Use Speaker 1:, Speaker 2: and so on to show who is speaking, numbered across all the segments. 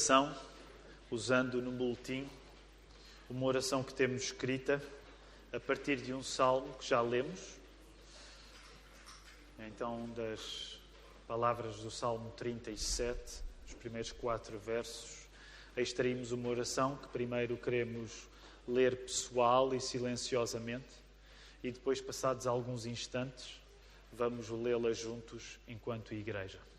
Speaker 1: oração, usando no boletim uma oração que temos escrita a partir de um salmo que já lemos. Então, das palavras do Salmo 37, os primeiros quatro versos, extraímos uma oração que primeiro queremos ler pessoal e silenciosamente, e depois, passados alguns instantes, vamos lê-la juntos enquanto igreja.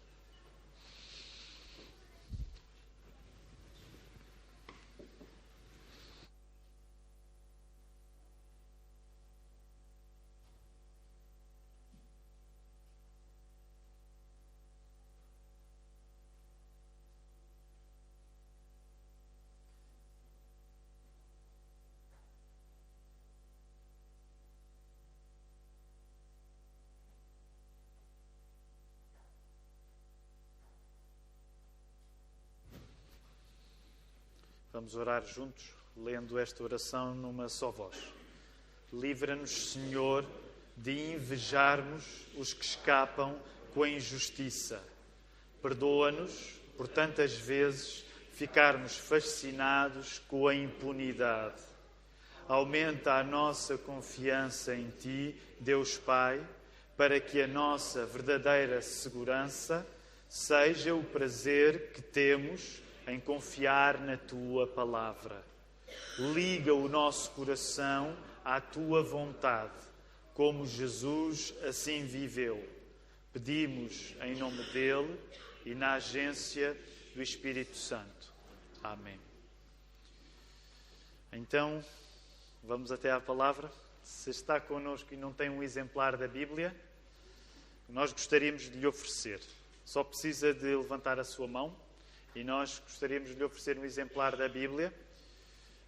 Speaker 1: Vamos orar juntos, lendo esta oração numa só voz. Livra-nos, Senhor, de invejarmos os que escapam com a injustiça. Perdoa-nos por tantas vezes ficarmos fascinados com a impunidade. Aumenta a nossa confiança em Ti, Deus Pai, para que a nossa verdadeira segurança seja o prazer que temos em confiar na tua palavra. Liga o nosso coração à tua vontade, como Jesus assim viveu. Pedimos em nome dele e na agência do Espírito Santo. Amém. Então, vamos até à palavra. Se está connosco e não tem um exemplar da Bíblia, nós gostaríamos de lhe oferecer. Só precisa de levantar a sua mão e nós gostaríamos de lhe oferecer um exemplar da Bíblia.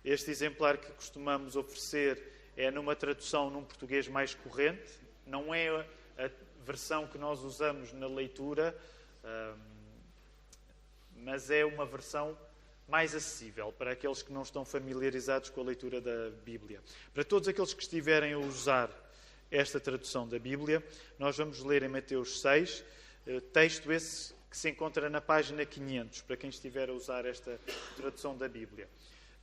Speaker 1: Este exemplar que costumamos oferecer é numa tradução num português mais corrente, não é a versão que nós usamos na leitura, mas é uma versão mais acessível para aqueles que não estão familiarizados com a leitura da Bíblia. Para todos aqueles que estiverem a usar esta tradução da Bíblia, nós vamos ler em Mateus 6, eh, texto esse que se encontra na página 500, para quem estiver a usar esta tradução da Bíblia.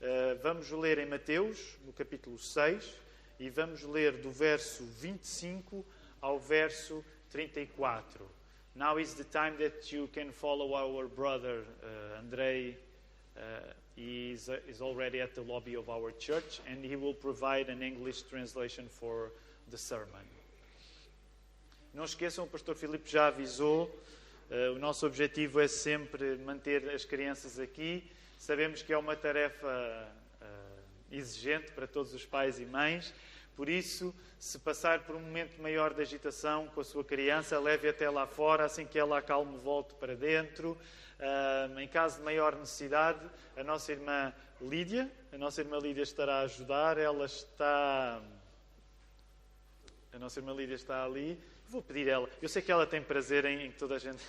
Speaker 1: Uh, vamos ler em Mateus, no capítulo 6, e vamos ler do verso 25 ao verso 34. Now is the time that you can follow our brother uh, Andrei. Uh, he is, uh, is already at the lobby of our church, and he will provide an English translation for the sermon. Não esqueçam, o pastor Filipe já avisou o nosso objetivo é sempre manter as crianças aqui. Sabemos que é uma tarefa uh, exigente para todos os pais e mães. Por isso, se passar por um momento maior de agitação com a sua criança, leve até lá fora, assim que ela acalme, volte para dentro. Em caso de maior necessidade, a nossa irmã Lídia, a nossa irmã Lídia estará a ajudar. Ela está. A nossa irmã Lídia está ali Vou pedir ela. Eu sei que ela tem prazer em, que toda a gente.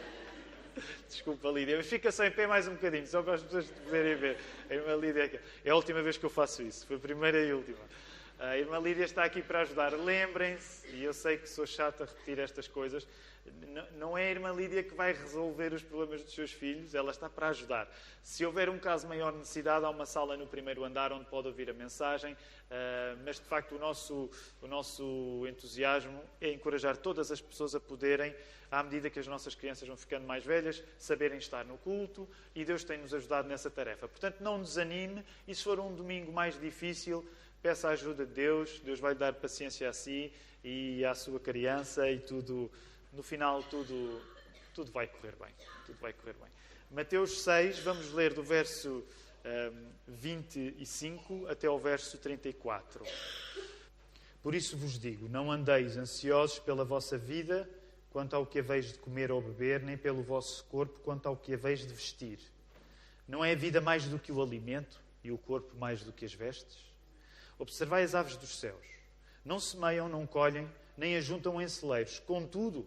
Speaker 1: Desculpa, Lídia, fica só em pé mais um bocadinho, só para as pessoas poderem ver. A irmã Lídia é a última vez que eu faço isso, foi a primeira e última. A irmã Lídia está aqui para ajudar. Lembrem-se, e eu sei que sou chata a repetir estas coisas, não é a irmã Lídia que vai resolver os problemas dos seus filhos, ela está para ajudar. Se houver um caso maior necessidade, há uma sala no primeiro andar onde pode ouvir a mensagem, ah, mas de facto o nosso, o nosso entusiasmo é encorajar todas as pessoas a poderem, à medida que as nossas crianças vão ficando mais velhas, saberem estar no culto e Deus tem-nos ajudado nessa tarefa. Portanto, não desanime e se for um domingo mais difícil, peça a ajuda de Deus, Deus vai dar paciência a si e à sua criança e tudo no final tudo, tudo vai correr bem. Tudo vai correr bem. Mateus 6, vamos ler do verso um, 25 até ao verso 34. Por isso vos digo: não andeis ansiosos pela vossa vida quanto ao que haveis de comer ou beber, nem pelo vosso corpo quanto ao que haveis de vestir. Não é a vida mais do que o alimento e o corpo mais do que as vestes? Observai as aves dos céus. Não semeiam, não colhem, nem ajuntam em celeiros. Contudo,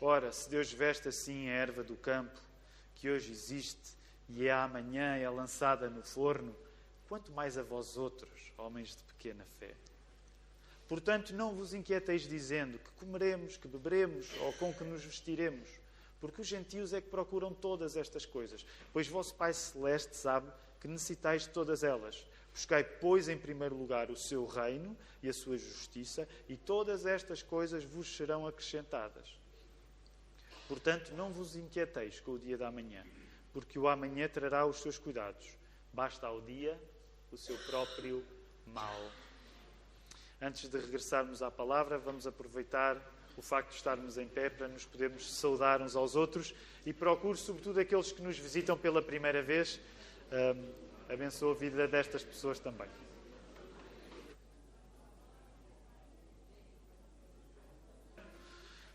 Speaker 1: Ora, se Deus veste assim a erva do campo, que hoje existe e é amanhã é lançada no forno, quanto mais a vós outros, homens de pequena fé. Portanto, não vos inquieteis dizendo que comeremos, que beberemos ou com que nos vestiremos, porque os gentios é que procuram todas estas coisas, pois vosso Pai Celeste sabe que necessitais de todas elas. Buscai, pois, em primeiro lugar o seu reino e a sua justiça, e todas estas coisas vos serão acrescentadas. Portanto, não vos inquieteis com o dia da manhã, porque o amanhã trará os seus cuidados. Basta ao dia o seu próprio mal. Antes de regressarmos à palavra, vamos aproveitar o facto de estarmos em pé para nos podermos saudar uns aos outros e procuro, sobretudo, aqueles que nos visitam pela primeira vez, um, abençoa a vida destas pessoas também.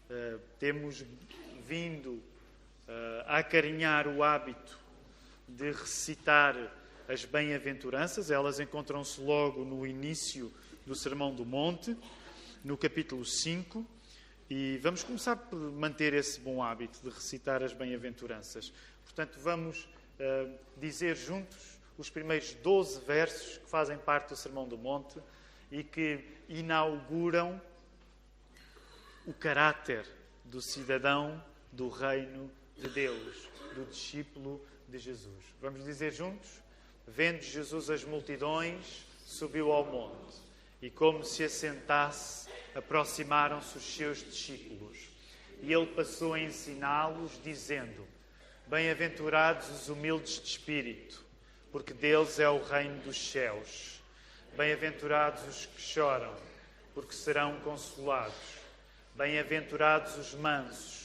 Speaker 1: Uh, temos vindo uh, a acarinhar o hábito de recitar as bem-aventuranças, elas encontram-se logo no início do Sermão do Monte, no capítulo 5, e vamos começar por manter esse bom hábito de recitar as bem-aventuranças. Portanto, vamos uh, dizer juntos os primeiros 12 versos que fazem parte do Sermão do Monte e que inauguram o caráter do cidadão do reino de Deus, do discípulo de Jesus. Vamos dizer juntos? Vendo Jesus as multidões, subiu ao monte e, como se assentasse, aproximaram-se os seus discípulos. E ele passou a ensiná-los, dizendo: Bem-aventurados os humildes de espírito, porque deles é o reino dos céus. Bem-aventurados os que choram, porque serão consolados. Bem-aventurados os mansos,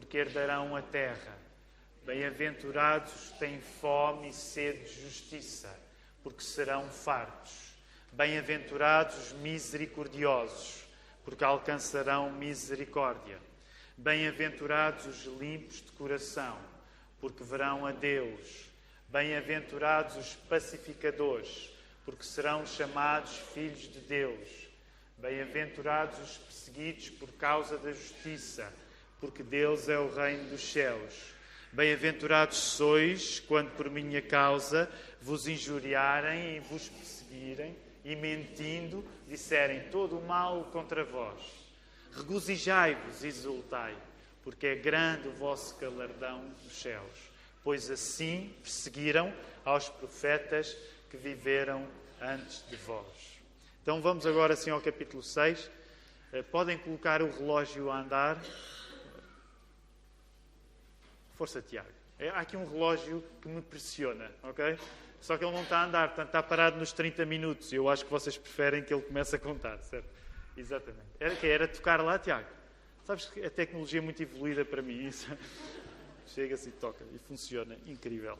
Speaker 1: porque herdarão a terra. Bem-aventurados têm fome e sede de justiça, porque serão fartos. Bem-aventurados os misericordiosos, porque alcançarão misericórdia. Bem-aventurados os limpos de coração, porque verão a Deus. Bem-aventurados os pacificadores, porque serão chamados filhos de Deus. Bem-aventurados os perseguidos por causa da justiça, porque Deus é o reino dos céus. Bem-aventurados sois quando por minha causa vos injuriarem e vos perseguirem e mentindo disserem todo o mal contra vós. Regozijai-vos e exultai, porque é grande o vosso galardão nos céus, pois assim perseguiram aos profetas que viveram antes de vós. Então vamos agora assim ao capítulo 6. Eh, podem colocar o relógio a andar. Força, Tiago. É, há aqui um relógio que me pressiona, ok? Só que ele não está a andar, portanto está parado nos 30 minutos. Eu acho que vocês preferem que ele comece a contar, certo? Exatamente. Era que era tocar lá, Tiago. Sabes que a tecnologia é muito evoluída para mim. Isso. Chega-se e toca. E funciona. Incrível.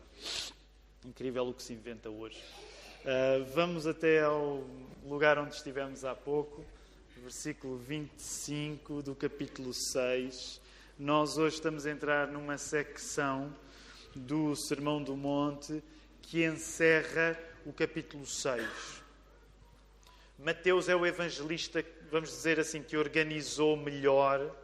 Speaker 1: Incrível o que se inventa hoje. Uh, vamos até ao lugar onde estivemos há pouco, versículo 25 do capítulo 6. Nós hoje estamos a entrar numa secção do Sermão do Monte que encerra o capítulo 6. Mateus é o evangelista, vamos dizer assim, que organizou melhor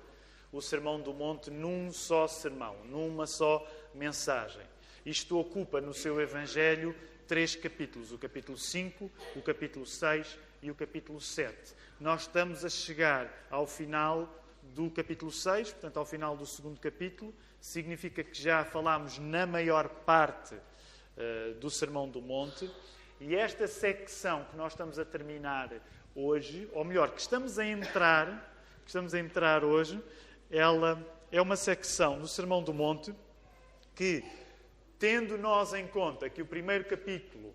Speaker 1: o Sermão do Monte num só sermão, numa só mensagem. Isto ocupa no seu Evangelho três capítulos: o capítulo 5, o capítulo 6 e o capítulo 7. Nós estamos a chegar ao final do capítulo 6, portanto, ao final do segundo capítulo. Significa que já falámos na maior parte uh, do Sermão do Monte. E esta secção que nós estamos a terminar hoje, ou melhor, que estamos a entrar, que estamos a entrar hoje, ela é uma secção do Sermão do Monte que, tendo nós em conta que o primeiro capítulo,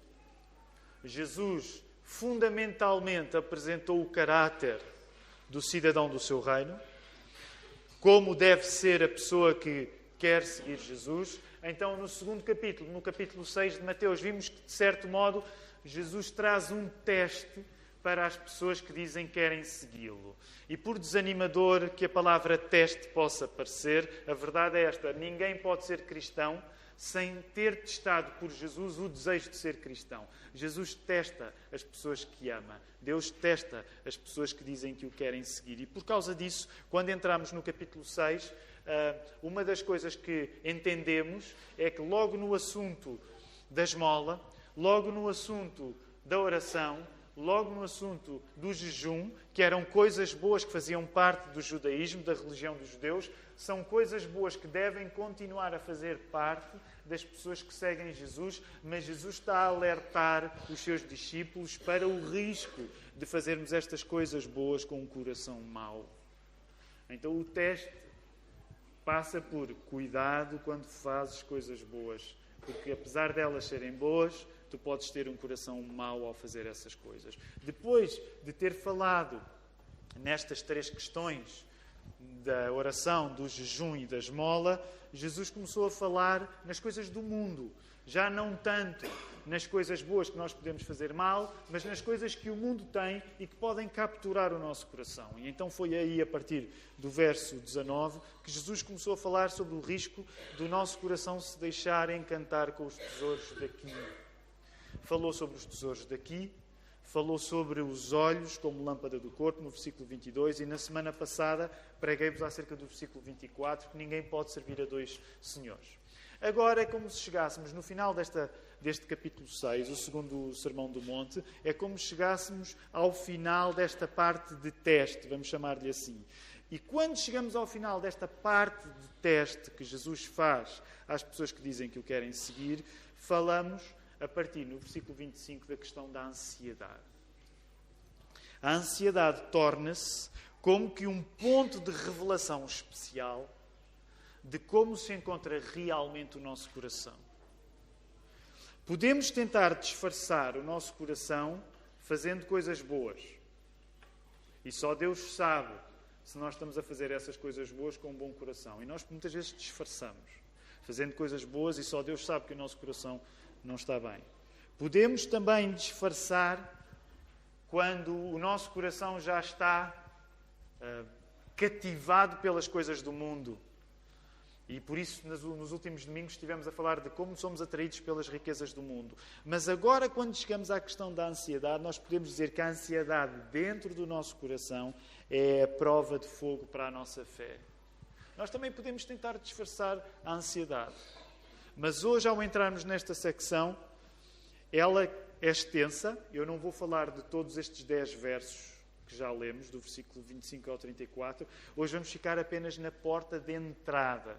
Speaker 1: Jesus fundamentalmente apresentou o caráter do cidadão do seu reino, como deve ser a pessoa que quer seguir Jesus, então, no segundo capítulo, no capítulo 6 de Mateus, vimos que, de certo modo, Jesus traz um teste para as pessoas que dizem que querem segui-lo. E por desanimador que a palavra teste possa parecer, a verdade é esta: ninguém pode ser cristão sem ter testado por Jesus o desejo de ser cristão. Jesus testa as pessoas que ama. Deus testa as pessoas que dizem que o querem seguir. E por causa disso, quando entramos no capítulo 6, ah, uma das coisas que entendemos é que logo no assunto da esmola, logo no assunto da oração, logo no assunto do jejum, que eram coisas boas que faziam parte do judaísmo, da religião dos judeus, são coisas boas que devem continuar a fazer parte das pessoas que seguem Jesus, mas Jesus está a alertar os seus discípulos para o risco de fazermos estas coisas boas com um coração mau. Então o teste passa por cuidado quando fazes coisas boas, porque apesar delas serem boas, tu podes ter um coração mau ao fazer essas coisas. Depois de ter falado nestas três questões da oração, do jejum e da esmola, Jesus começou a falar nas coisas do mundo, já não tanto nas coisas boas que nós podemos fazer mal, mas nas coisas que o mundo tem e que podem capturar o nosso coração. E então foi aí, a partir do verso 19, que Jesus começou a falar sobre o risco do nosso coração se deixar encantar com os tesouros daqui falou sobre os tesouros daqui, falou sobre os olhos como lâmpada do corpo, no versículo 22, e na semana passada preguei-vos acerca do versículo 24, que ninguém pode servir a dois senhores. Agora é como se chegássemos no final desta, deste capítulo 6, o segundo Sermão do Monte, é como se chegássemos ao final desta parte de teste, vamos chamar-lhe assim. E quando chegamos ao final desta parte de teste que Jesus faz às pessoas que dizem que o querem seguir, falamos a partir no versículo 25 da questão da ansiedade. A ansiedade torna-se como que um ponto de revelação especial de como se encontra realmente o nosso coração. Podemos tentar disfarçar o nosso coração fazendo coisas boas. E só Deus sabe se nós estamos a fazer essas coisas boas com um bom coração. E nós muitas vezes disfarçamos, fazendo coisas boas e só Deus sabe que o nosso coração não está bem. Podemos também disfarçar quando o nosso coração já está uh, cativado pelas coisas do mundo. E por isso, nos últimos domingos, estivemos a falar de como somos atraídos pelas riquezas do mundo. Mas agora, quando chegamos à questão da ansiedade, nós podemos dizer que a ansiedade dentro do nosso coração é a prova de fogo para a nossa fé. Nós também podemos tentar disfarçar a ansiedade. Mas hoje, ao entrarmos nesta secção, ela é extensa. Eu não vou falar de todos estes 10 versos que já lemos, do versículo 25 ao 34. Hoje vamos ficar apenas na porta de entrada.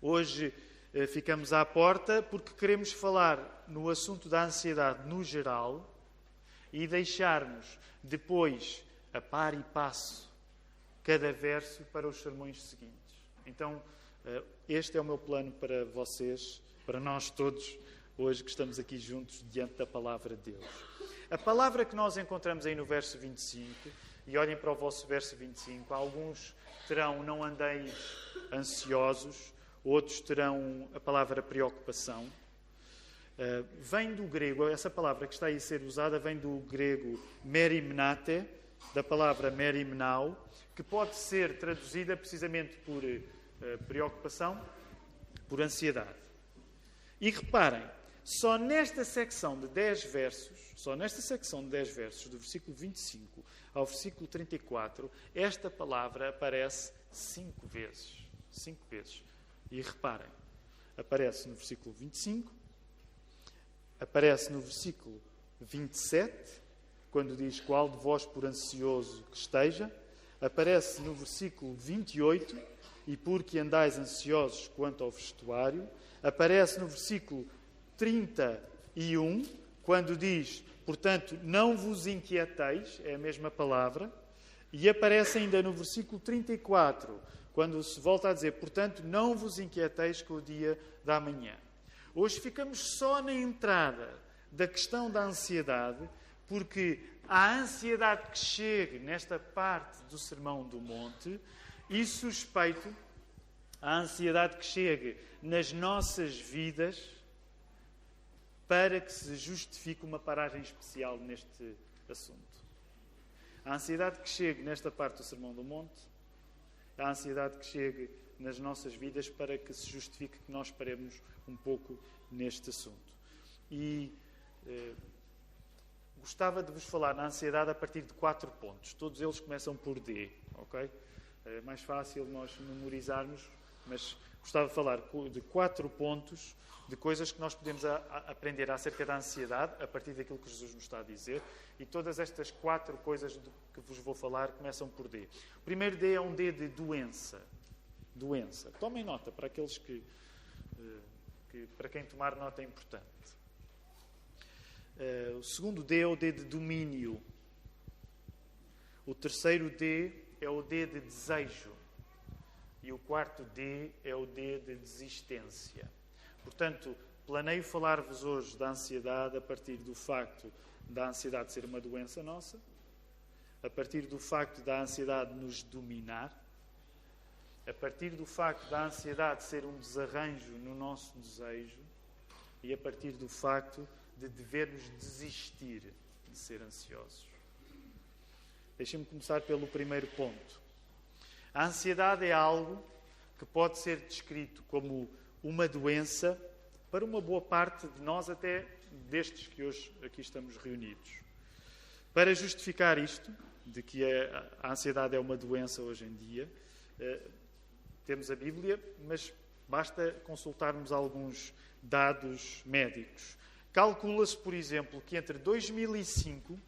Speaker 1: Hoje eh, ficamos à porta porque queremos falar no assunto da ansiedade no geral e deixarmos depois, a par e passo, cada verso para os sermões seguintes. Então, este é o meu plano para vocês, para nós todos, hoje que estamos aqui juntos diante da palavra de Deus. A palavra que nós encontramos aí no verso 25, e olhem para o vosso verso 25, alguns terão não andeis ansiosos, outros terão a palavra preocupação. Uh, vem do grego, essa palavra que está aí a ser usada vem do grego merimnate, da palavra merimnau, que pode ser traduzida precisamente por preocupação, por ansiedade. E reparem, só nesta secção de 10 versos, só nesta secção de 10 versos, do versículo 25 ao versículo 34, esta palavra aparece cinco vezes. Cinco vezes. E reparem, aparece no versículo 25, aparece no versículo 27, quando diz qual de vós por ansioso que esteja, aparece no versículo 28, e porque andais ansiosos quanto ao vestuário, aparece no versículo 31, quando diz, portanto, não vos inquieteis, é a mesma palavra, e aparece ainda no versículo 34, quando se volta a dizer, portanto, não vos inquieteis com o dia da manhã. Hoje ficamos só na entrada da questão da ansiedade, porque a ansiedade que chega nesta parte do Sermão do Monte e suspeito a ansiedade que chegue nas nossas vidas para que se justifique uma paragem especial neste assunto. A ansiedade que chegue nesta parte do Sermão do Monte, a ansiedade que chegue nas nossas vidas para que se justifique que nós paremos um pouco neste assunto. E eh, gostava de vos falar na ansiedade a partir de quatro pontos. Todos eles começam por D, ok? É mais fácil nós memorizarmos, mas gostava de falar de quatro pontos de coisas que nós podemos a, a aprender acerca da ansiedade a partir daquilo que Jesus nos está a dizer. E todas estas quatro coisas que vos vou falar começam por D. O primeiro D é um D de doença. Doença. Tomem nota para aqueles que, eh, que para quem tomar nota é importante. Uh, o segundo D é o D de domínio. O terceiro D é o D de desejo. E o quarto D é o D de desistência. Portanto, planeio falar-vos hoje da ansiedade a partir do facto da ansiedade ser uma doença nossa, a partir do facto da ansiedade nos dominar, a partir do facto da ansiedade ser um desarranjo no nosso desejo e a partir do facto de devermos desistir de ser ansiosos. Deixem-me começar pelo primeiro ponto. A ansiedade é algo que pode ser descrito como uma doença para uma boa parte de nós, até destes que hoje aqui estamos reunidos. Para justificar isto, de que a ansiedade é uma doença hoje em dia, eh, temos a Bíblia, mas basta consultarmos alguns dados médicos. Calcula-se, por exemplo, que entre 2005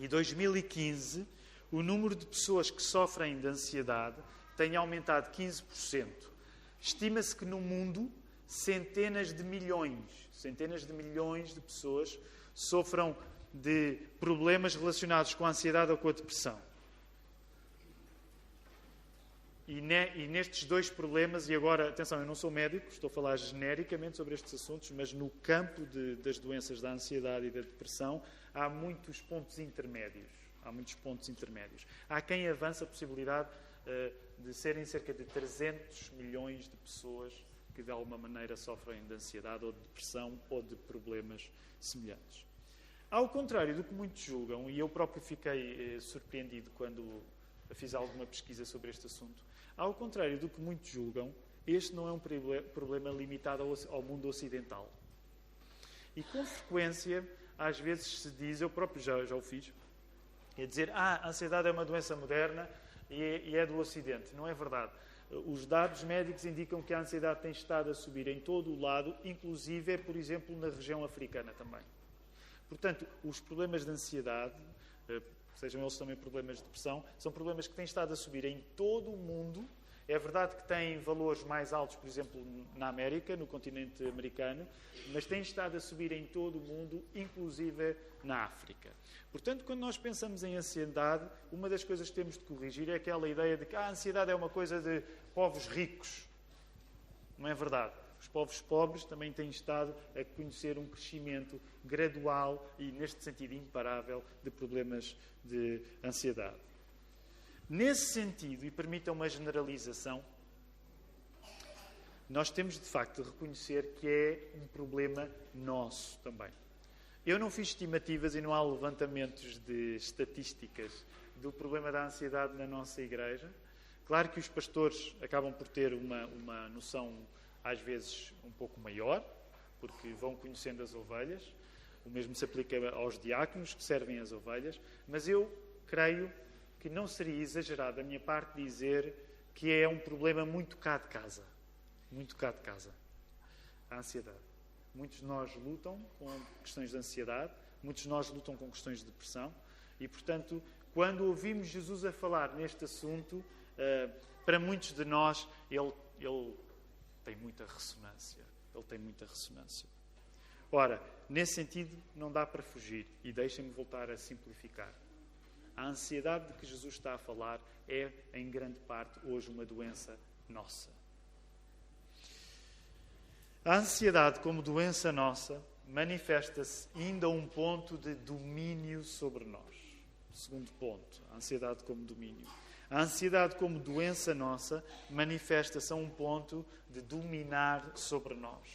Speaker 1: e 2015 o número de pessoas que sofrem de ansiedade tem aumentado 15%. Estima-se que no mundo centenas de milhões, centenas de milhões de pessoas sofram de problemas relacionados com a ansiedade ou com a depressão. E, ne, e, nestes dois problemas, e agora, atenção, eu não sou médico, estou a falar genericamente sobre estes assuntos, mas no campo de, das doenças da ansiedade e da depressão, há muitos pontos intermédios. Há muitos pontos intermédios. Há quem avance a possibilidade uh, de serem cerca de 300 milhões de pessoas que de alguma maneira sofrem de ansiedade ou de depressão ou de problemas semelhantes. Ao contrário do que muitos julgam, e eu próprio fiquei eh, surpreendido quando fiz alguma pesquisa sobre este assunto, ao contrário do que muitos julgam, este não é um problema limitado ao mundo ocidental. E com frequência, às vezes se diz, eu próprio já, já o fiz, é dizer, ah, a ansiedade é uma doença moderna e é, e é do Ocidente. Não é verdade. Os dados médicos indicam que a ansiedade tem estado a subir em todo o lado, inclusive, por exemplo, na região africana também. Portanto, os problemas de ansiedade, eh, sejam eles também problemas de depressão, são problemas que têm estado a subir em todo o mundo. É verdade que têm valores mais altos, por exemplo, na América, no continente americano, mas têm estado a subir em todo o mundo, inclusive na África. Portanto, quando nós pensamos em ansiedade, uma das coisas que temos de corrigir é aquela ideia de que a ansiedade é uma coisa de povos ricos. Não é verdade. Os povos pobres também têm estado a conhecer um crescimento gradual e, neste sentido, imparável de problemas de ansiedade. Nesse sentido, e permita uma generalização, nós temos de facto de reconhecer que é um problema nosso também. Eu não fiz estimativas e não há levantamentos de estatísticas do problema da ansiedade na nossa igreja. Claro que os pastores acabam por ter uma, uma noção às vezes um pouco maior, porque vão conhecendo as ovelhas. O mesmo se aplica aos diáconos que servem as ovelhas. Mas eu creio que não seria exagerado da minha parte dizer que é um problema muito cá de casa. Muito cá de casa. A ansiedade. Muitos de nós lutam com questões de ansiedade, muitos de nós lutam com questões de depressão. E, portanto, quando ouvimos Jesus a falar neste assunto, eh, para muitos de nós, ele, ele tem muita ressonância. Ele tem muita ressonância. Ora, nesse sentido, não dá para fugir. E deixem-me voltar a simplificar. A ansiedade de que Jesus está a falar é, em grande parte, hoje uma doença nossa. A ansiedade, como doença nossa, manifesta-se ainda um ponto de domínio sobre nós. Segundo ponto, a ansiedade como domínio. A ansiedade, como doença nossa, manifesta-se a um ponto de dominar sobre nós.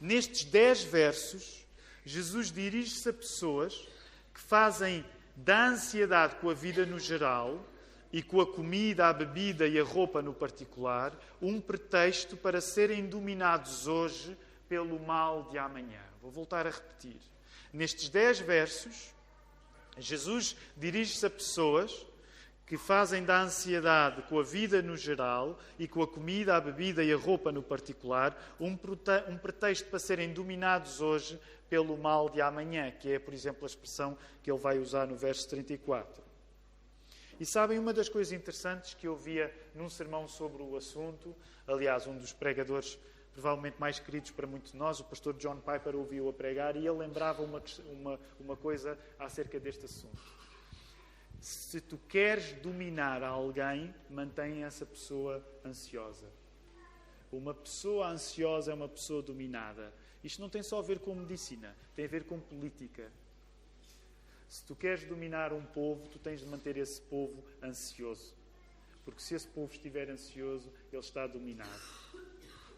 Speaker 1: Nestes dez versos, Jesus dirige-se a pessoas que fazem da ansiedade com a vida no geral e com a comida, a bebida e a roupa no particular um pretexto para serem dominados hoje pelo mal de amanhã. Vou voltar a repetir. Nestes dez versos, Jesus dirige-se a pessoas que fazem da ansiedade com a vida no geral e com a comida, a bebida e a roupa no particular um pretexto para serem dominados hoje pelo mal de amanhã, que é, por exemplo, a expressão que ele vai usar no verso 34. E sabem, uma das coisas interessantes que eu via num sermão sobre o assunto, aliás, um dos pregadores provavelmente mais queridos para muitos de nós, o pastor John Piper ouviu a pregar e ele lembrava uma, uma, uma coisa acerca deste assunto se tu queres dominar alguém, mantém essa pessoa ansiosa. Uma pessoa ansiosa é uma pessoa dominada. Isto não tem só a ver com medicina, tem a ver com política. Se tu queres dominar um povo, tu tens de manter esse povo ansioso. Porque se esse povo estiver ansioso, ele está dominado.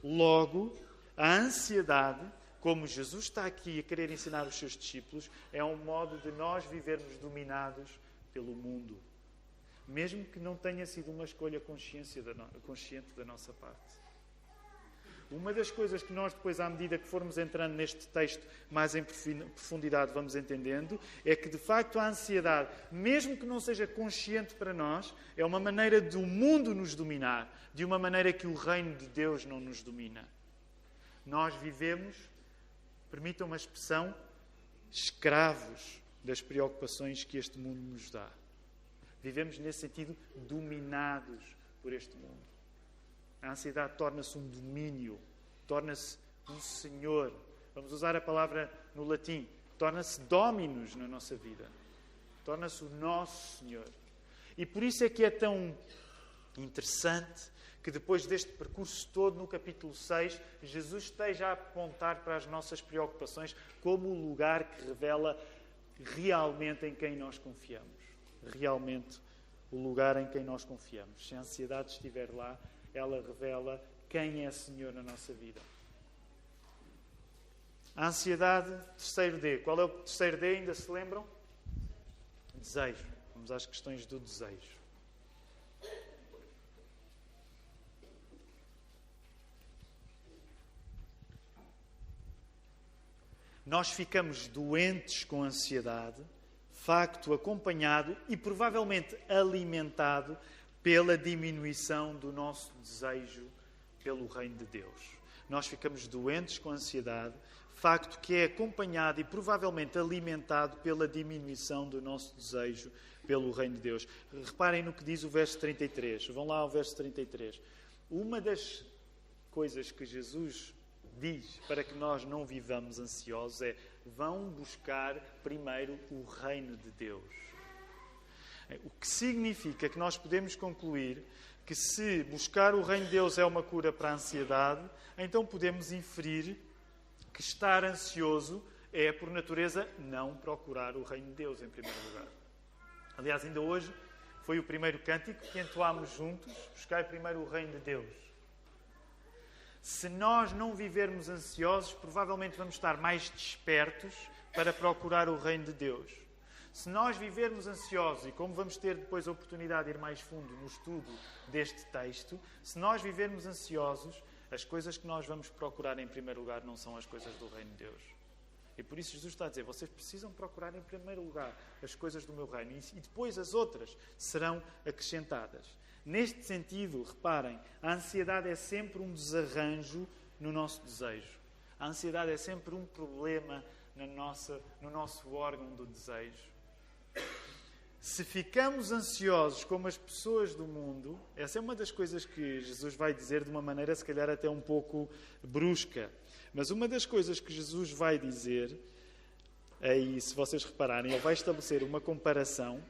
Speaker 1: Logo, a ansiedade, como Jesus está aqui a querer ensinar os seus discípulos, é um modo de nós vivermos dominados pelo mundo, mesmo que não tenha sido uma escolha consciente da nossa parte. Uma das coisas que nós, depois, à medida que formos entrando neste texto mais em profundidade, vamos entendendo, é que, de facto, a ansiedade, mesmo que não seja consciente para nós, é uma maneira do mundo nos dominar, de uma maneira que o reino de Deus não nos domina. Nós vivemos, permitam uma expressão, escravos das preocupações que este mundo nos dá. Vivemos, nesse sentido, dominados por este mundo. A ansiedade torna-se um domínio, torna-se um senhor. Vamos usar a palavra no latim. Torna-se dominus na nossa vida. Torna-se o nosso Senhor. E por isso é que é tão interessante que depois deste percurso todo, no capítulo 6, Jesus esteja a apontar para as nossas preocupações como o lugar que revela realmente em quem nós confiamos. Realmente o lugar em quem nós confiamos. Se a ansiedade estiver lá, ela revela quem é Senhor na nossa vida. A ansiedade, terceiro D. Qual é o terceiro D? Ainda se lembram? Desejo. Vamos às questões do desejo. Nós ficamos doentes com ansiedade, facto acompanhado e provavelmente alimentado pela diminuição do nosso desejo pelo reino de Deus. Nós ficamos doentes com ansiedade, facto que é acompanhado e provavelmente alimentado pela diminuição do nosso desejo pelo reino de Deus. Reparem no que diz o verso 33. Vão lá ao verso 33. Uma das coisas que Jesus diz para que nós não vivamos ansiosos é vão buscar primeiro o reino de Deus. O que significa que nós podemos concluir que se buscar o reino de Deus é uma cura para a ansiedade, então podemos inferir que estar ansioso é, por natureza, não procurar o reino de Deus em primeiro lugar. Aliás, ainda hoje foi o primeiro cântico que entoámos juntos, buscar primeiro o reino de Deus. Se nós não vivermos ansiosos, provavelmente vamos estar mais despertos para procurar o reino de Deus. Se nós vivermos ansiosos, e como vamos ter depois a oportunidade de ir mais fundo no estudo deste texto, se nós vivermos ansiosos, as coisas que nós vamos procurar em primeiro lugar não são as coisas do reino de Deus. E por isso Jesus está a dizer: vocês precisam procurar em primeiro lugar as coisas do meu reino e depois as outras serão acrescentadas. Neste sentido, reparem, a ansiedade é sempre um desarranjo no nosso desejo. A ansiedade é sempre um problema na nossa, no nosso órgão do desejo. Se ficamos ansiosos como as pessoas do mundo, essa é uma das coisas que Jesus vai dizer de uma maneira, se calhar, até um pouco brusca. Mas uma das coisas que Jesus vai dizer, aí, se vocês repararem, ele vai estabelecer uma comparação,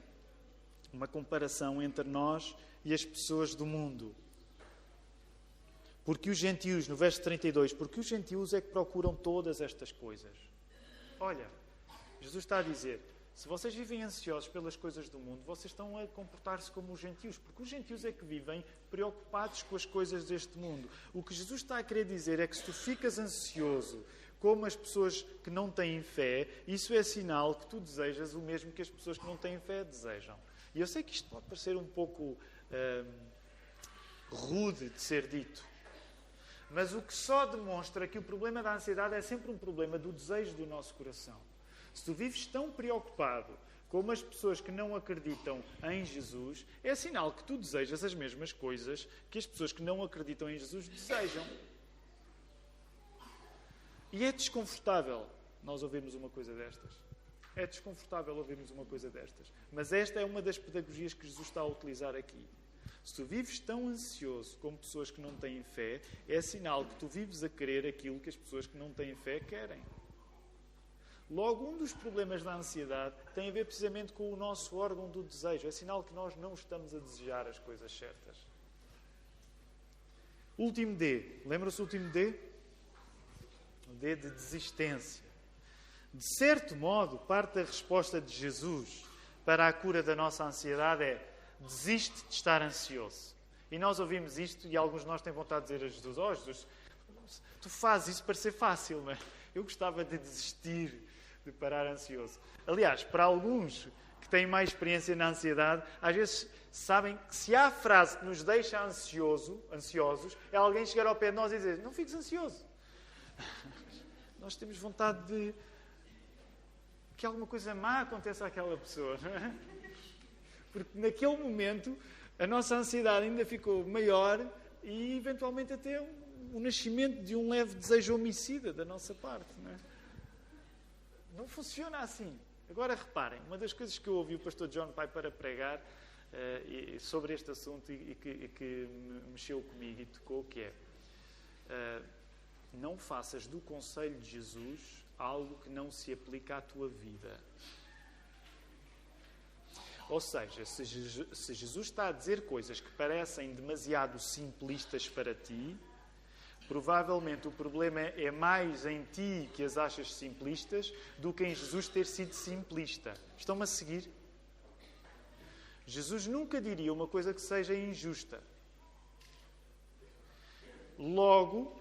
Speaker 1: uma comparação entre nós e as pessoas do mundo. Porque os gentios, no verso 32, porque os gentios é que procuram todas estas coisas. Olha, Jesus está a dizer: se vocês vivem ansiosos pelas coisas do mundo, vocês estão a comportar-se como os gentios, porque os gentios é que vivem preocupados com as coisas deste mundo. O que Jesus está a querer dizer é que se tu ficas ansioso como as pessoas que não têm fé, isso é sinal que tu desejas o mesmo que as pessoas que não têm fé desejam. E eu sei que isto pode parecer um pouco hum, rude de ser dito, mas o que só demonstra que o problema da ansiedade é sempre um problema do desejo do nosso coração. Se tu vives tão preocupado como as pessoas que não acreditam em Jesus, é sinal que tu desejas as mesmas coisas que as pessoas que não acreditam em Jesus desejam. E é desconfortável nós ouvirmos uma coisa destas. É desconfortável ouvirmos uma coisa destas. Mas esta é uma das pedagogias que Jesus está a utilizar aqui. Se tu vives tão ansioso como pessoas que não têm fé, é sinal que tu vives a querer aquilo que as pessoas que não têm fé querem. Logo, um dos problemas da ansiedade tem a ver precisamente com o nosso órgão do desejo. É sinal que nós não estamos a desejar as coisas certas. Último D. Lembra-se do último D? O D de desistência. De certo modo, parte da resposta de Jesus para a cura da nossa ansiedade é desiste de estar ansioso. E nós ouvimos isto e alguns de nós têm vontade de dizer a Jesus: Oh, Jesus, tu fazes isso para ser fácil, é? Eu gostava de desistir de parar ansioso. Aliás, para alguns que têm mais experiência na ansiedade, às vezes sabem que se há frase que nos deixa ansioso, ansiosos, é alguém chegar ao pé de nós e dizer: Não fiques ansioso. Nós temos vontade de que alguma coisa má aconteça àquela pessoa, não é? Porque naquele momento a nossa ansiedade ainda ficou maior e eventualmente até o nascimento de um leve desejo homicida da nossa parte, não é? Não funciona assim. Agora reparem, uma das coisas que eu ouvi o pastor John Pai para pregar uh, sobre este assunto e, e, que, e, que, mexeu comigo e tocou, que é uh, não faças do conselho de Jesus algo que não se aplica à tua vida. Ou seja, se Jesus está a dizer coisas que parecem demasiado simplistas para ti, Provavelmente o problema é mais em ti que as achas simplistas do que em Jesus ter sido simplista. Estão-me a seguir? Jesus nunca diria uma coisa que seja injusta. Logo,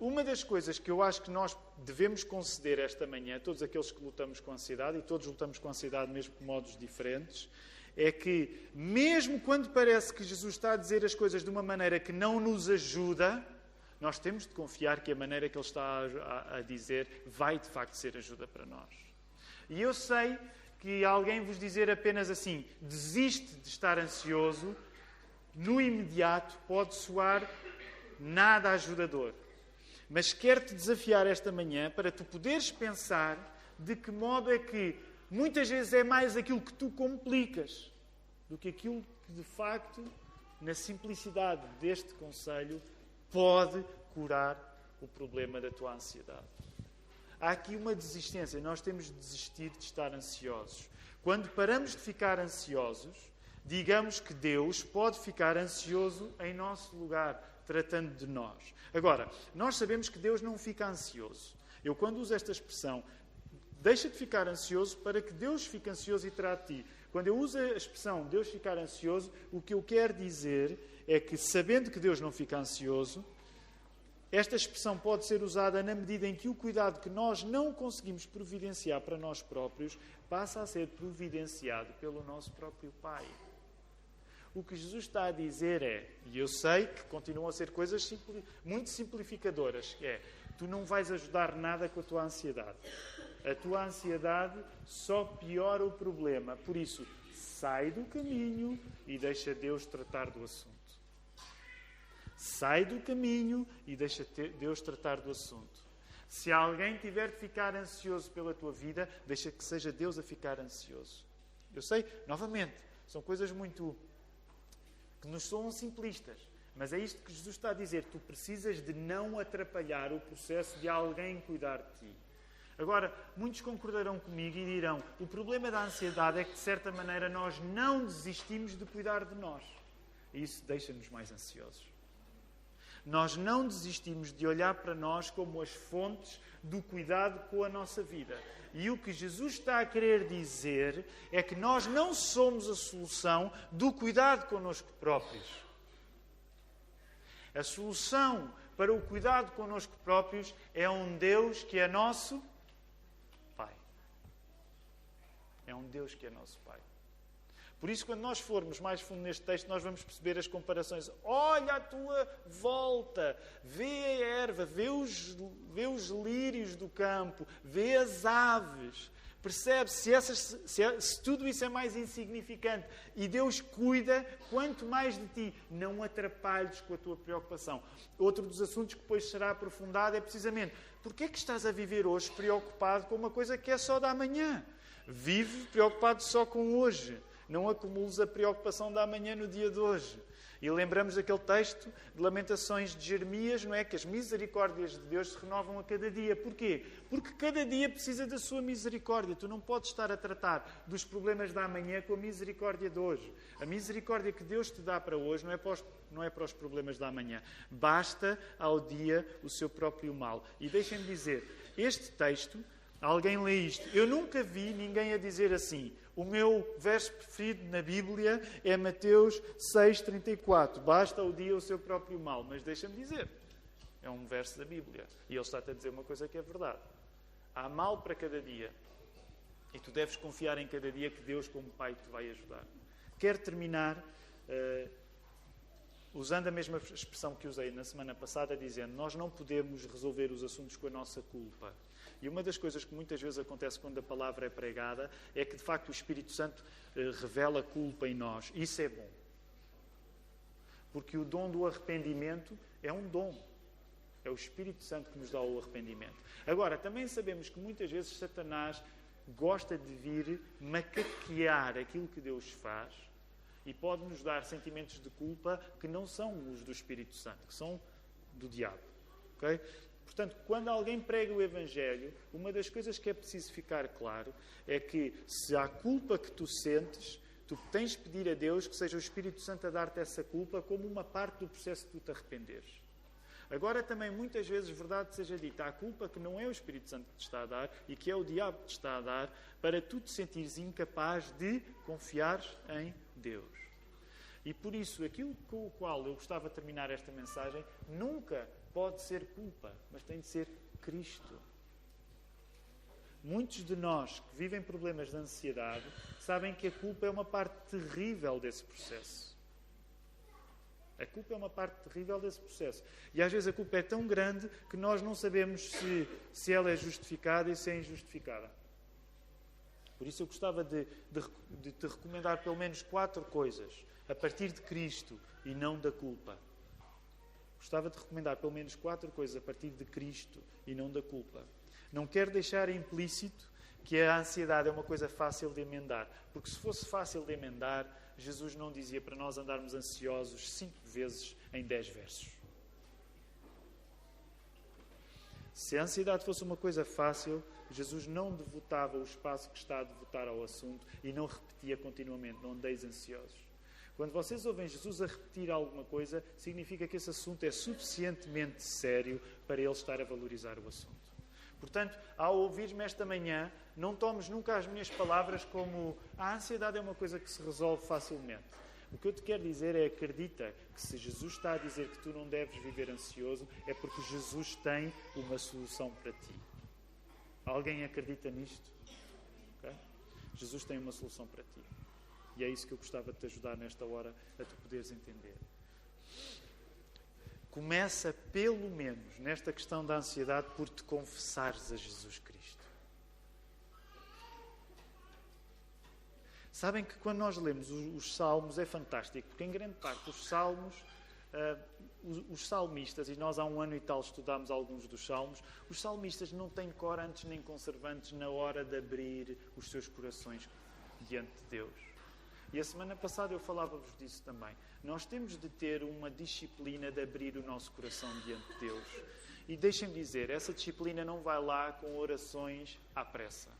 Speaker 1: uma das coisas que eu acho que nós devemos conceder esta manhã, todos aqueles que lutamos com ansiedade, e todos lutamos com ansiedade mesmo por modos diferentes, é que, mesmo quando parece que Jesus está a dizer as coisas de uma maneira que não nos ajuda, nós temos de confiar que a maneira que Ele está a, a, dizer vai de facto ser ajuda para nós. E eu sei que alguém vos dizer apenas assim, desiste de estar ansioso, no imediato pode soar nada ajudador. Mas quero-te desafiar esta manhã para tu poderes pensar de que modo é que muitas vezes é mais aquilo que tu complicas do que aquilo que de facto, na simplicidade deste conselho, pode curar o problema da tua ansiedade. Há aqui uma desistência. Nós temos de desistir de estar ansiosos. Quando paramos de ficar ansiosos, digamos que Deus pode ficar ansioso em nosso lugar, tratando de nós. Agora, nós sabemos que Deus não fica ansioso. Eu, quando uso esta expressão, deixa de ficar ansioso para que Deus fique ansioso e trate ti. Quando eu uso a expressão Deus ficar ansioso, o que eu quero dizer é que, sabendo que Deus não fica ansioso, esta expressão pode ser usada na medida em que o cuidado que nós não conseguimos providenciar para nós próprios passa a ser providenciado pelo nosso próprio Pai. O que Jesus está a dizer é, e eu sei que continuam a ser coisas simpli muito simplificadoras, é, tu não vais ajudar nada com a tua ansiedade. A tua ansiedade só piora o problema. Por isso, sai do caminho e deixa Deus tratar do assunto. Sai do caminho e deixa Deus tratar do assunto. Se alguém tiver de ficar ansioso pela tua vida, deixa que seja Deus a ficar ansioso. Eu sei, novamente, são coisas muito que nos soam simplistas, mas é isto que Jesus está a dizer. Tu precisas de não atrapalhar o processo de alguém cuidar de ti. Agora, muitos concordarão comigo e dirão: o problema da ansiedade é que, de certa maneira, nós não desistimos de cuidar de nós. E isso deixa-nos mais ansiosos. Nós não desistimos de olhar para nós como as fontes do cuidado com a nossa vida. E o que Jesus está a querer dizer é que nós não somos a solução do cuidado connosco próprios. A solução para o cuidado connosco próprios, é um Deus que é nosso Pai. É um Deus que é nosso Pai. Por isso, quando nós formos mais fundo neste texto, nós vamos perceber as comparações. Olha à tua volta, vê a erva, vê os, vê os lírios do campo, vê as aves. Percebe se, essas, se, se, tudo isso é mais insignificante e Deus cuida, quanto mais de ti, não atrapalhes com a tua preocupação. Outro dos assuntos que depois será aprofundado é precisamente porque é que estás a viver hoje preocupado com uma coisa que é só da manhã? Vive preocupado só com hoje. Não acumules a preocupação da manhã no dia de hoje. E lembramos aquele texto de Lamentações de Jeremias, não é? Que as misericórdias de Deus se renovam a cada dia. Porquê? Porque cada dia precisa da sua misericórdia. Tu não podes estar a tratar dos problemas da manhã com a misericórdia de hoje. A misericórdia que Deus te dá para hoje não é para os, não é para os problemas da manhã. Basta ao dia o seu próprio mal. E deixem-me dizer, este texto, alguém lê isto. Eu nunca vi ninguém a dizer assim. O meu verso preferido na Bíblia é Mateus 6,34. Basta o dia o seu próprio mal. Mas deixa-me dizer, é um verso da Bíblia. E ele está-te a dizer uma coisa que é verdade. Há mal para cada dia. E tu deves confiar em cada dia que Deus, como Pai, te vai ajudar. Quero terminar uh, usando a mesma expressão que usei na semana passada, dizendo: Nós não podemos resolver os assuntos com a nossa culpa. E uma das coisas que muitas vezes acontece quando a palavra é pregada é que, de facto, o Espírito Santo eh, revela culpa em nós. Isso é bom. Porque o dom do arrependimento é um dom. É o Espírito Santo que nos dá o arrependimento. Agora, também sabemos que muitas vezes Satanás gosta de vir macaquear aquilo que Deus faz e pode nos dar sentimentos de culpa que não são os do Espírito Santo, que são do diabo. Okay? Portanto, quando alguém prega o Evangelho, uma das coisas que é preciso ficar claro é que se há culpa que tu sentes, tu tens de pedir a Deus que seja o Espírito Santo a dar-te essa culpa como uma parte do processo de tu te arrependeres. Agora, também, muitas vezes, verdade seja dita, há culpa que não é o Espírito Santo que te está a dar e que é o diabo que te está a dar para tu te sentires incapaz de confiar em Deus. E por isso, aquilo com o qual eu gostava de terminar esta mensagem, nunca pode ser culpa, mas tem de ser Cristo. Muitos de nós que vivem problemas de ansiedade sabem que a culpa é uma parte terrível desse processo. A culpa é uma parte terrível desse processo. E às vezes a culpa é tão grande que nós não sabemos se, se ela é justificada e se é injustificada. Por isso eu gostava de, de, de te recomendar pelo menos quatro coisas a partir de Cristo e não da culpa. Gostava de recomendar pelo menos quatro coisas a partir de Cristo e não da culpa. Não quero deixar implícito que a ansiedade é uma coisa fácil de emendar, porque se fosse fácil de emendar, Jesus não dizia para nós andarmos ansiosos cinco vezes em dez versos. Se a ansiedade fosse uma coisa fácil, Jesus não devotava o espaço que está a devotar ao assunto e não repetia continuamente: não andeis ansiosos. Quando vocês ouvem Jesus a repetir alguma coisa, significa que esse assunto é suficientemente sério para ele estar a valorizar o assunto. Portanto, ao ouvir-me esta manhã, não tomes nunca as minhas palavras como a ansiedade é uma coisa que se resolve facilmente. O que eu te quero dizer é acredita que se Jesus está a dizer que tu não deves viver ansioso, é porque Jesus tem uma solução para ti. Alguém acredita nisto? Okay? Jesus tem uma solução para ti. E é isso que eu gostava de te ajudar nesta hora a tu poderes entender. Começa, pelo menos, nesta questão da ansiedade, por te confessares a Jesus Cristo. Sabem que quando nós lemos os, Salmos é fantástico, porque em grande parte os Salmos, uh, os, os, salmistas, e nós há um ano e tal estudámos alguns dos Salmos, os salmistas não têm corantes nem conservantes na hora de abrir os seus corações diante de Deus. E a semana passada eu falava-vos disso também. Nós temos de ter uma disciplina de abrir o nosso coração diante de Deus. E deixem-me dizer, essa disciplina não vai lá com orações à pressa.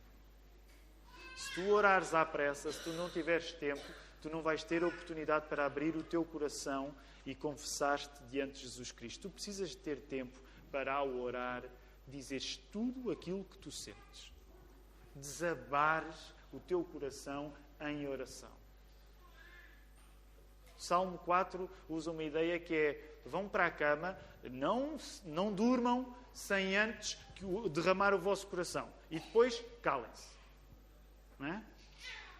Speaker 1: Se tu orares à pressa, se tu não tiveres tempo, tu não vais ter a oportunidade para abrir o teu coração e confessar-te diante de Jesus Cristo. Tu precisas de ter tempo para, ao orar, dizeres tudo aquilo que tu sentes. Desabares o teu coração em oração. Salmo 4 usa uma ideia que é: vão para a cama, não, não durmam sem antes derramar o vosso coração. E depois calem-se. É?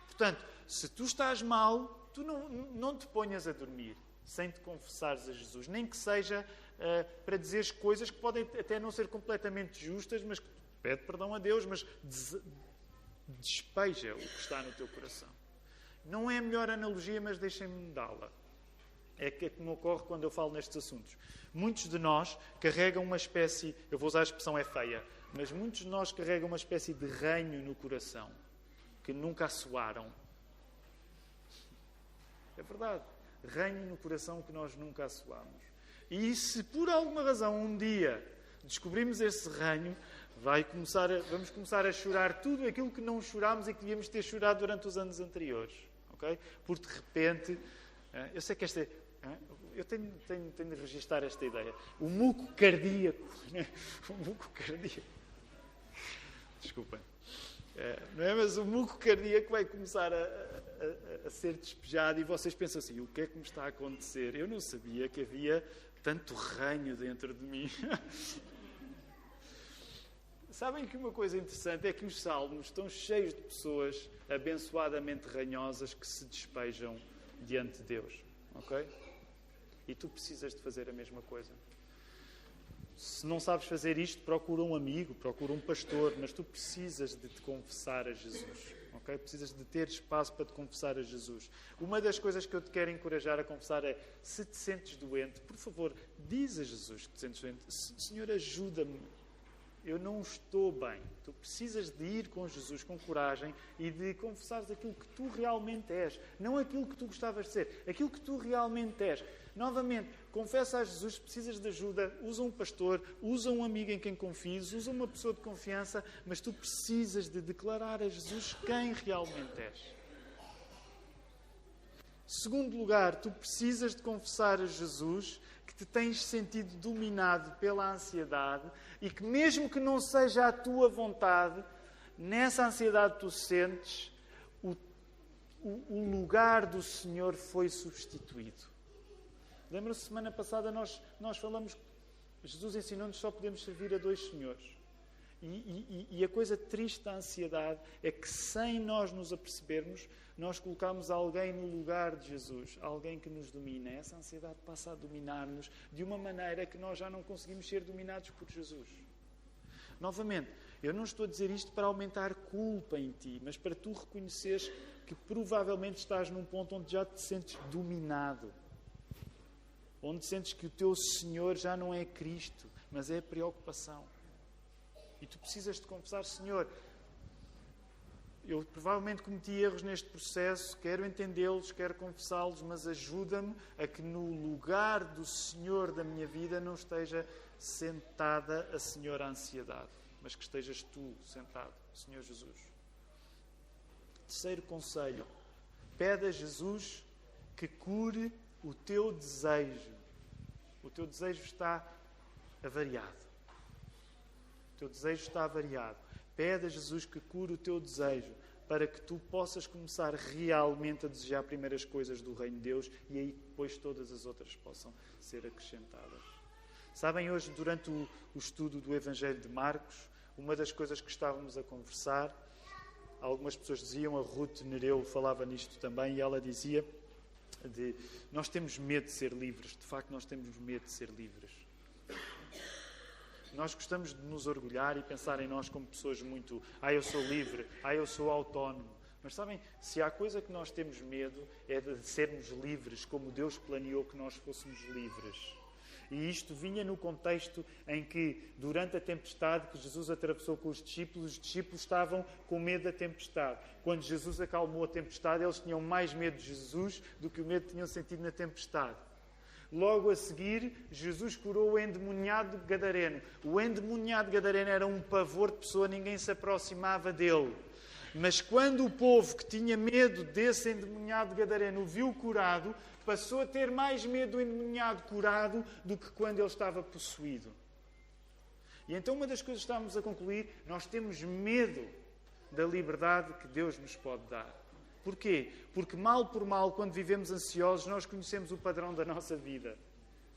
Speaker 1: Portanto, se tu estás mal, tu não, não te ponhas a dormir sem te confessares a Jesus. Nem que seja uh, para dizeres coisas que podem até não ser completamente justas, mas que pede perdão a Deus, mas des despeja o que está no teu coração. Não é a melhor analogia, mas deixem-me dá-la. É que, é que me ocorre quando eu falo nestes assuntos. Muitos de nós carregam uma espécie, eu vou usar a expressão é feia, mas muitos de nós carregam uma espécie de reino no coração que nunca assoaram. É verdade. Reino no coração que nós nunca assoamos. E se por alguma razão um dia descobrimos esse reino, vai começar a, vamos começar a chorar tudo aquilo que não chorámos e que devíamos ter chorado durante os anos anteriores. Okay? Porque de repente, eh, eu sei que esta. Eh, eu tenho, tenho, tenho de registrar esta ideia. O muco cardíaco. Né? O muco cardíaco. Desculpem. É, não é? Mas o muco cardíaco vai começar a, a, a, ser despejado e vocês pensam assim: o que é que me está a acontecer? Eu não sabia que havia tanto reino dentro de mim. Sabem que uma coisa interessante é que os salmos estão cheios de pessoas abençoadamente ranhosas que se despejam diante de Deus. Ok? E tu precisas de fazer a mesma coisa. Se não sabes fazer isto, procura um amigo, procura um pastor, mas tu precisas de te confessar a Jesus. Okay? Precisas de ter espaço para te confessar a Jesus. Uma das coisas que eu te quero encorajar a confessar é: se te sentes doente, por favor, diz a Jesus que te sentes doente. Senhor, ajuda-me eu não estou bem. Tu precisas de ir com Jesus com coragem e de confessares aquilo que tu realmente és, não aquilo que tu gostavas de ser, aquilo que tu realmente és. Novamente, confessa a Jesus, precisas de ajuda, usa um pastor, usa um amigo em quem confies, usa uma pessoa de confiança, mas tu precisas de declarar a Jesus quem realmente és. Segundo lugar, tu precisas de confessar a Jesus que te tens sentido dominado pela ansiedade e que, mesmo que não seja a tua vontade, nessa ansiedade tu sentes, o, o, o lugar do Senhor foi substituído. Lembra-se, semana passada nós, nós falamos, Jesus ensinou-nos só podemos servir a dois senhores. E, e, e, a coisa triste da ansiedade é que, sem nós nos apercebermos, nós colocamos alguém no lugar de Jesus, alguém que nos domina. Essa ansiedade passa a dominar-nos de uma maneira que nós já não conseguimos ser dominados por Jesus. Novamente, eu não estou a dizer isto para aumentar culpa em ti, mas para tu reconheceres que provavelmente estás num ponto onde já te sentes dominado. Onde sentes que o teu Senhor já não é Cristo, mas é a preocupação. E tu precisas de confessar, Senhor, eu provavelmente cometi erros neste processo, quero entendê-los, quero confessá-los, mas ajuda-me a que no lugar do Senhor da minha vida não esteja sentada a Senhora ansiedade, mas que estejas tu sentado, Senhor Jesus. Terceiro conselho: pede a Jesus que cure o teu desejo. O teu desejo está avariado teu desejo está variado. Pede a Jesus que cure o teu desejo para que tu possas começar realmente a desejar primeiras coisas do Reino de Deus e aí depois todas as outras possam ser acrescentadas. Sabem, hoje, durante o, o estudo do Evangelho de Marcos, uma das coisas que estávamos a conversar, algumas pessoas diziam, a Ruth Nereu falava nisto também, e ela dizia de nós temos medo de ser livres, de facto nós temos medo de ser livres. Nós gostamos de nos orgulhar e pensar em nós como pessoas muito. Ah, eu sou livre, ah, eu sou autónomo. Mas sabem, se há coisa que nós temos medo é de sermos livres, como Deus planeou que nós fôssemos livres. E isto vinha no contexto em que, durante a tempestade que Jesus atravessou com os discípulos, os discípulos estavam com medo da tempestade. Quando Jesus acalmou a tempestade, eles tinham mais medo de Jesus do que o medo que tinham sentido na tempestade. Logo a seguir, Jesus curou o endemoniado gadareno. O endemoniado gadareno era um pavor de pessoa, ninguém se aproximava dele. Mas quando o povo que tinha medo desse endemoniado gadareno o viu curado, passou a ter mais medo do endemoniado curado do que quando ele estava possuído. E então, uma das coisas que estamos a concluir, nós temos medo da liberdade que Deus nos pode dar. Porquê? Porque mal por mal, quando vivemos ansiosos, nós conhecemos o padrão da nossa vida.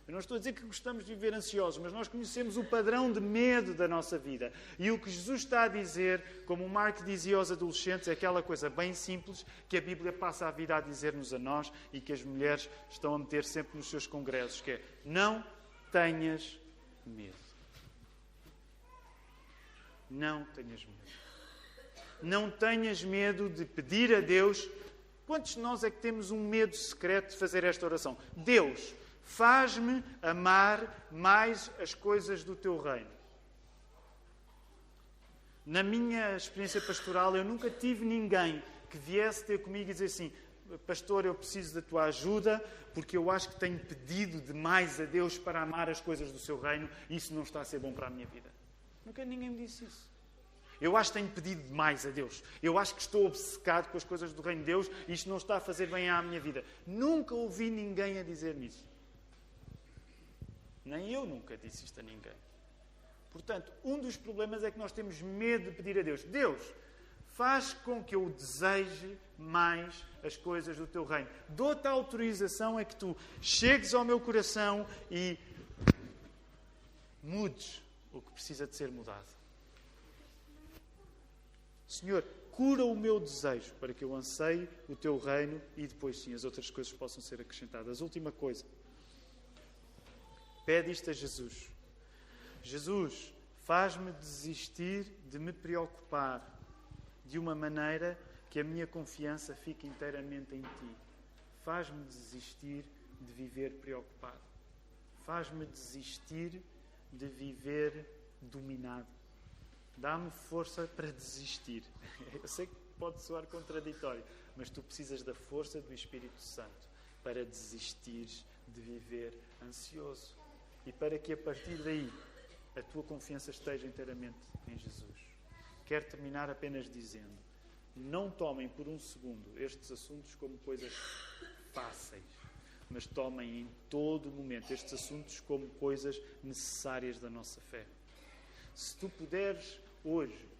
Speaker 1: Eu não estou a dizer que gostamos de viver ansiosos, mas nós conhecemos o padrão de medo da nossa vida. E o que Jesus está a dizer, como o Mark dizia aos adolescentes, é aquela coisa bem simples que a Bíblia passa a vida a dizer-nos a nós e que as mulheres estão a meter sempre nos seus congressos, que é não tenhas medo. Não tenhas medo. Não tenhas medo de pedir a Deus. Quantos de nós é que temos um medo secreto de fazer esta oração? Deus, Faz-me amar mais as coisas do teu reino. Na minha experiência pastoral, eu nunca tive ninguém que viesse ter comigo e dizer assim: Pastor, eu preciso da tua ajuda porque eu acho que tenho pedido demais a Deus para amar as coisas do seu reino e isso não está a ser bom para a minha vida. Nunca ninguém me disse isso. Eu acho que tenho pedido demais a Deus. Eu acho que estou obcecado com as coisas do reino de Deus e isto não está a fazer bem à minha vida. Nunca ouvi ninguém a dizer-me isso. Nem eu nunca disse isto a ninguém. Portanto, um dos problemas é que nós temos medo de pedir a Deus: Deus, faz com que eu deseje mais as coisas do teu reino. Dou-te a autorização é que tu chegues ao meu coração e mudes o que precisa de ser mudado. Senhor, cura o meu desejo para que eu anseie o teu reino e depois sim as outras coisas possam ser acrescentadas. Última coisa. Pede isto a Jesus. Jesus, faz-me desistir de me preocupar de uma maneira que a minha confiança fique inteiramente em Ti. Faz-me desistir de viver preocupado. Faz-me desistir de viver dominado. Dá-me força para desistir. Eu sei que pode soar contraditório, mas tu precisas da força do Espírito Santo para desistir de viver ansioso e para que a partir daí a tua confiança esteja inteiramente em Jesus. Quero terminar apenas dizendo: não tomem por um segundo estes assuntos como coisas fáceis, mas tomem em todo momento estes assuntos como coisas necessárias da nossa fé. Se tu puderes hoje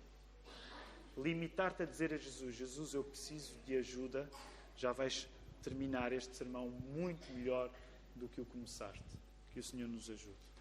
Speaker 1: limitar-te a dizer a Jesus: Jesus, eu preciso de ajuda, já vais terminar este sermão muito melhor do que o começaste. Que o Senhor nos ajude.